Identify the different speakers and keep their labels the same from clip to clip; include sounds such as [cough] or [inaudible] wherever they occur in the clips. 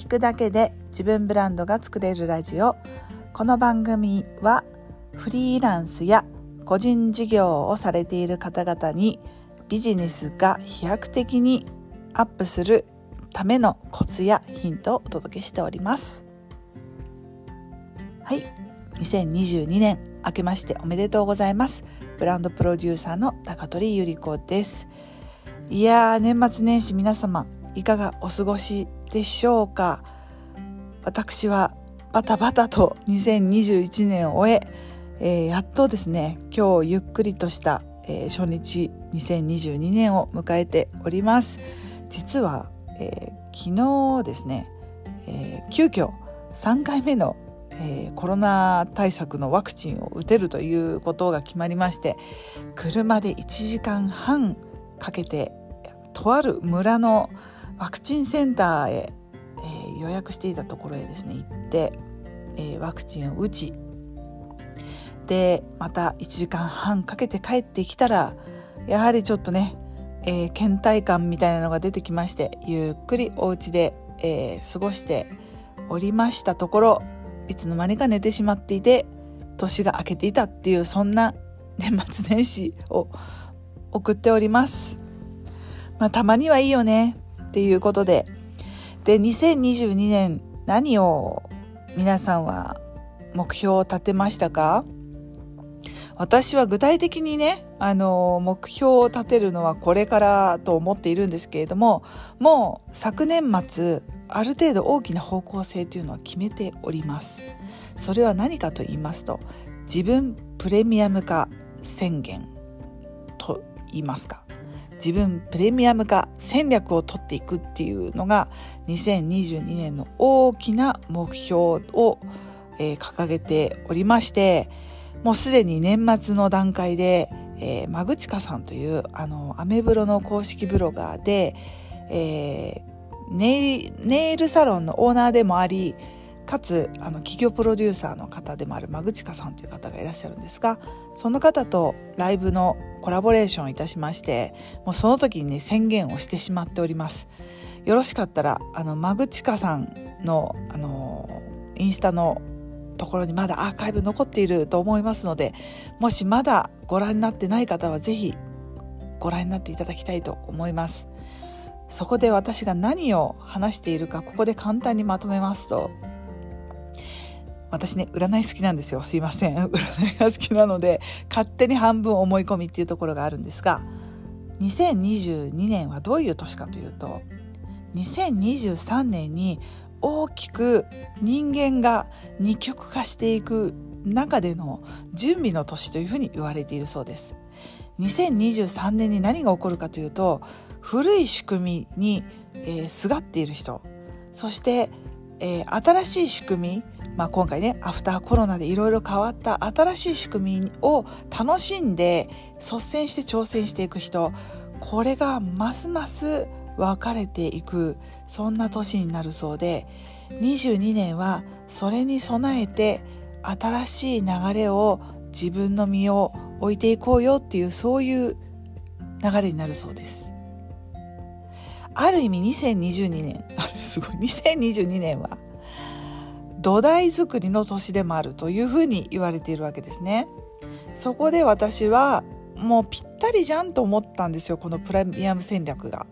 Speaker 1: 聞くだけで自分ブランドが作れるラジオ。この番組はフリーランスや個人事業をされている方々にビジネスが飛躍的にアップするためのコツやヒントをお届けしております。はい。2022年明けましておめでとうございます。ブランドプロデューサーの高取ゆり子です。いやー年末年始皆様いかがお過ごしでしょうか？私はバタバタと2021年を終ええー、やっとですね今日ゆっくりとした、えー、初日2022年を迎えております。実は、えー、昨日ですね、え急遽3回目の、えコロナ対策のワクチンを打てるということが決まりまして車で1時間半かけてとある村のワクチンセンターへ、え予約していたところへですね行って、えワクチンを打ちでまた1時間半かけて帰ってきたらやはりちょっとね、えー、倦怠感みたいなのが出てきましてゆっくりお家で、えー、過ごしておりましたところいつの間にか寝てしまっていて年が明けていたっていうそんな [laughs] 年末年始を送っております。まあたまにはいいよねっていうことでで2022年何を皆さんは目標を立てましたか？私は具体的にね、あの、目標を立てるのはこれからと思っているんですけれども、もう昨年末、ある程度大きな方向性というのは決めております。それは何かと言いますと、自分プレミアム化宣言と言いますか。自分プレミアム化戦略を取っていくっていうのが2022年の大きな目標を、えー、掲げておりまして、もうすでに年末の段階で、えー、マグチカさんというあのアメブロの公式ブロガーで、えー、ネイネイルサロンのオーナーでもありかつあの企業プロデューサーの方でもあるマグチカさんという方がいらっしゃるんですがその方とライブのコラボレーションをいたしましてもうその時にね宣言をしてしまっております。よろしかったらあのマグチカさんのあのインスタのところにまだアーカイブ残っていると思いますのでもしまだご覧になってない方は是非ご覧になっていただきたいと思います。そこで私が何を話しているかここで簡単にまとめますと私ね占い好きなんですよ。すいません。[laughs] 占いが好きなので勝手に半分思い込みっていうところがあるんですが2022年はどういう年かというと2023年に大きく人間が二極化していく中での準備の年というふうに言われているそうです。2023年に何が起こるかというと古い仕組みに、えー、すがっている人。そして、えー、新しい仕組み、まあ、今回ねアフターコロナでいろいろ変わった新しい仕組みを楽しんで率先して挑戦していく人これがますます分かれていくそんな年になるそうで22年はそれに備えて新しい流れを自分の身を置いていこうよっていうそういう流れになるそうです。ある意味2022年あれすごい2022年は土台作りの年でもあるというふうに言われているわけですね。そこで私はもうぴったりじゃんと思ったんですよこのプレミアム戦略が。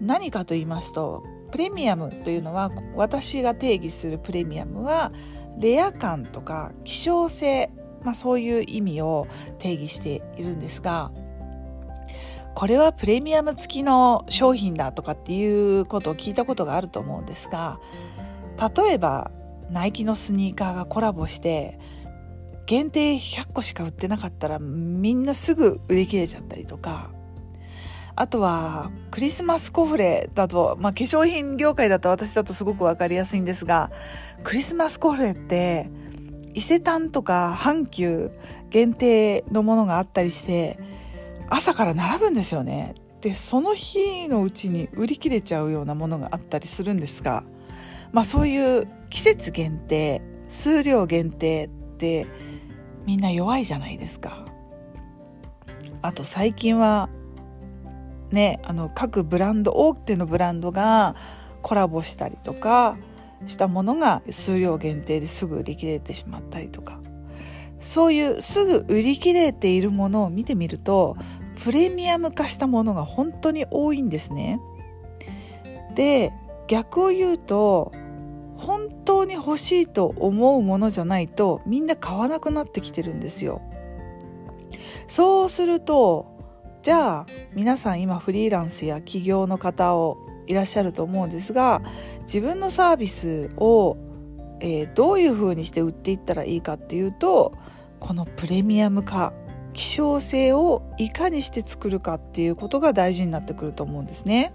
Speaker 1: 何かと言いますとプレミアムというのは私が定義するプレミアムはレア感とか希少性、まあ、そういう意味を定義しているんですがこれはプレミアム付きの商品だとかっていうことを聞いたことがあると思うんですが例えばナイキのスニーカーがコラボして限定100個しか売ってなかったらみんなすぐ売り切れちゃったりとかあとはクリスマスコフレだと、まあ、化粧品業界だと私だとすごく分かりやすいんですがクリスマスコフレって伊勢丹とか阪急限定のものがあったりして朝から並ぶんですよね。でその日のうちに売り切れちゃうようなものがあったりするんですが、まあ、そういう季節限定数量限定ってみんな弱いじゃないですか。あと最近はねあの各ブランド大手のブランドがコラボしたりとかしたものが数量限定ですぐ売り切れてしまったりとかそういうすぐ売り切れているものを見てみるとプレミアム化したものが本当に多いんですね。で逆を言うと本当に欲しいと思うものじゃないとみんな買わなくなってきてるんですよ。そうするとじゃあ皆さん今フリーランスや起業の方をいらっしゃると思うんですが自分のサービスを、えー、どういうふうにして売っていったらいいかっていうとこのプレミアム化希少性をいかにして作るかっていうことが大事になってくると思うんですね。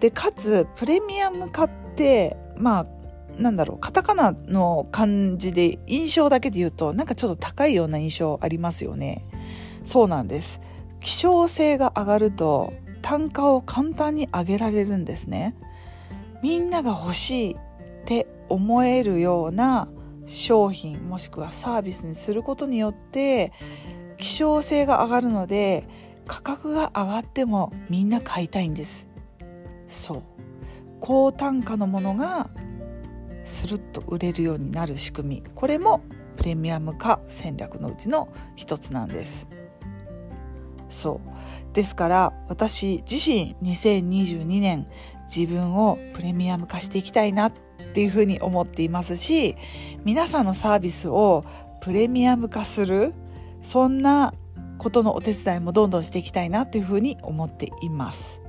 Speaker 1: でかつプレミアム化ってまあなんだろうカタカナの漢字で印象だけで言うとなんかちょっと高いような印象ありますよね。そうなんです。希少性が上がると単価を簡単に上げられるんですね。みんなが欲しいって思えるような商品もしくはサービスにすることによって希少性が上がるので価格が上がってもみんな買いたいんです。そう。高単価のものがスルッと売れるようになる仕組み。これもプレミアム化戦略のうちの一つなんです。そう。ですから私自身2022年自分をプレミアム化していきたいなっていうふうに思っていますし皆さんのサービスをプレミアム化するそんなことのお手伝いもどんどんしていきたいなというふうに思っています。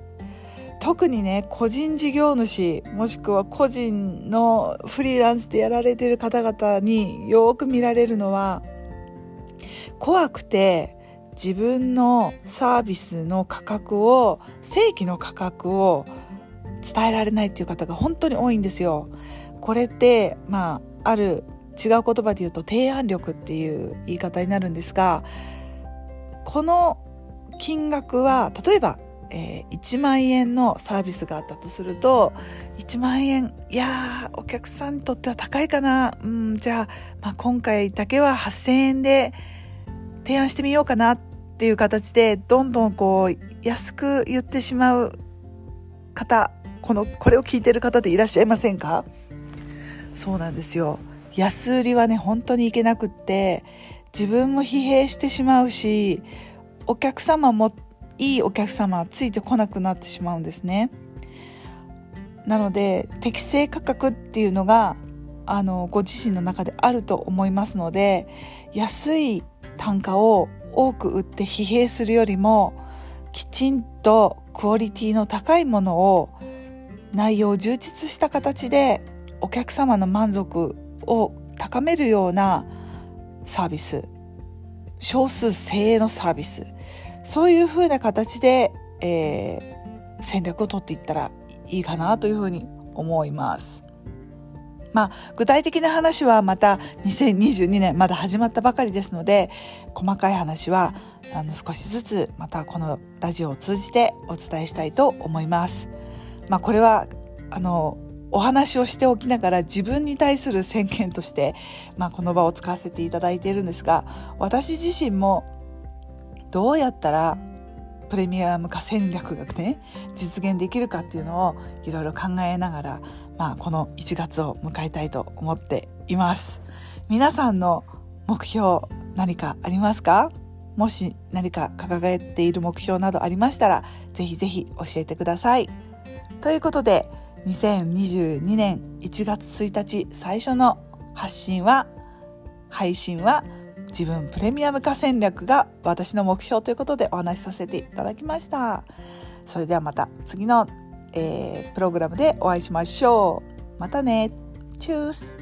Speaker 1: 特にね個人事業主もしくは個人のフリーランスでやられてる方々によく見られるのは怖くて自分のサービスの価格を正規の価格を伝えられないっていう方が本当に多いんですよ。これってまあある違う言葉で言うと提案力っていう言い方になるんですがこの金額は例えば、えー、1万円のサービスがあったとすると1万円いやお客さんにとっては高いかな。うんじゃあ、まあ、今回だけは8,000円で提案してみようかなっていう形でどんどんこう安く言ってしまう方このこれを聞いてる方でいらっしゃいませんか？そうなんですよ。安売りはね本当にいけなくって自分も疲弊してしまうしお客様もいいお客様はついてこなくなってしまうんですね。なので適正価格っていうのがあのご自身の中であると思いますので安い単価を多く売って疲弊するよりもきちんとクオリティの高いものを内容を充実した形でお客様の満足を高めるようなサービス少数精鋭のサービスそういうふうな形で、えー、戦略を取っていったらいいかなというふうに思います。まあ、具体的な話はまた2022年まだ始まったばかりですので細かい話はあの少しずつまたこのラジオを通じてお伝えしたいと思います。まあ、これはあのお話をしておきながら自分に対する宣言として、まあ、この場を使わせていただいているんですが私自身もどうやったらプレミアム化戦略がね実現できるかっていうのをいろいろ考えながらまあ、この1月を迎えたいと思っています。皆さんの目標何かありますか？もし何か掲げている目標などありましたらぜひぜひ教えてください。ということで2022年1月1日最初の発信は配信は自分プレミアム化戦略が私の目標ということでお話しさせていただきましたそれではまた次のえー、プログラムでお会いしましょう。またね。チュース